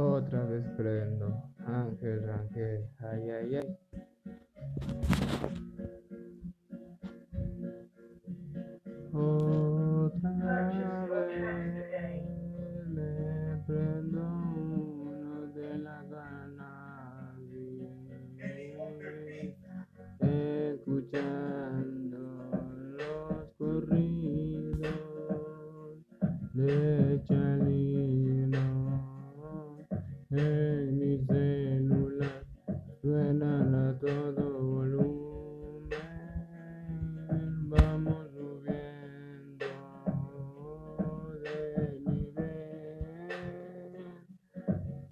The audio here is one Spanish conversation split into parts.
Otra vez prendo, Ángel Rangel, ay, ay, ay.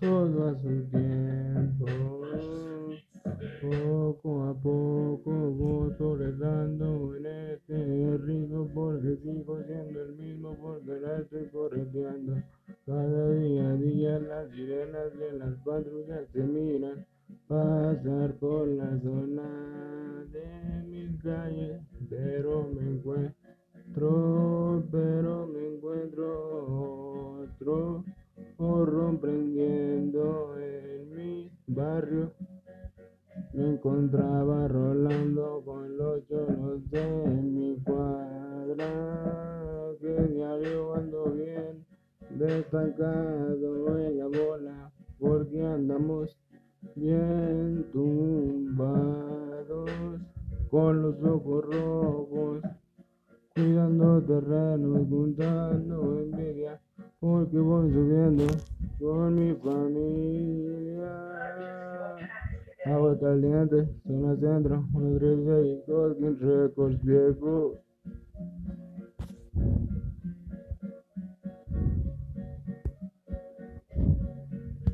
Todo a su tiempo, poco a poco voy progresando en este ritmo porque sigo siendo el mismo porque la estoy correteando. Cada día a día las sirenas de las patrullas se miran pasar por la zona de mis calles, pero me encuentro, pero me encuentro otro horror prendiendo en mi barrio. Me encontraba rolando con los cholos de mi cuadra, que diario ando bien destacado en la bola, porque andamos bien tumbados, con los ojos rojos, cuidando terrenos, juntando envidia, porque voy subiendo con mi familia. Agua caliente, zona centro, 136, Golden Records, viejo.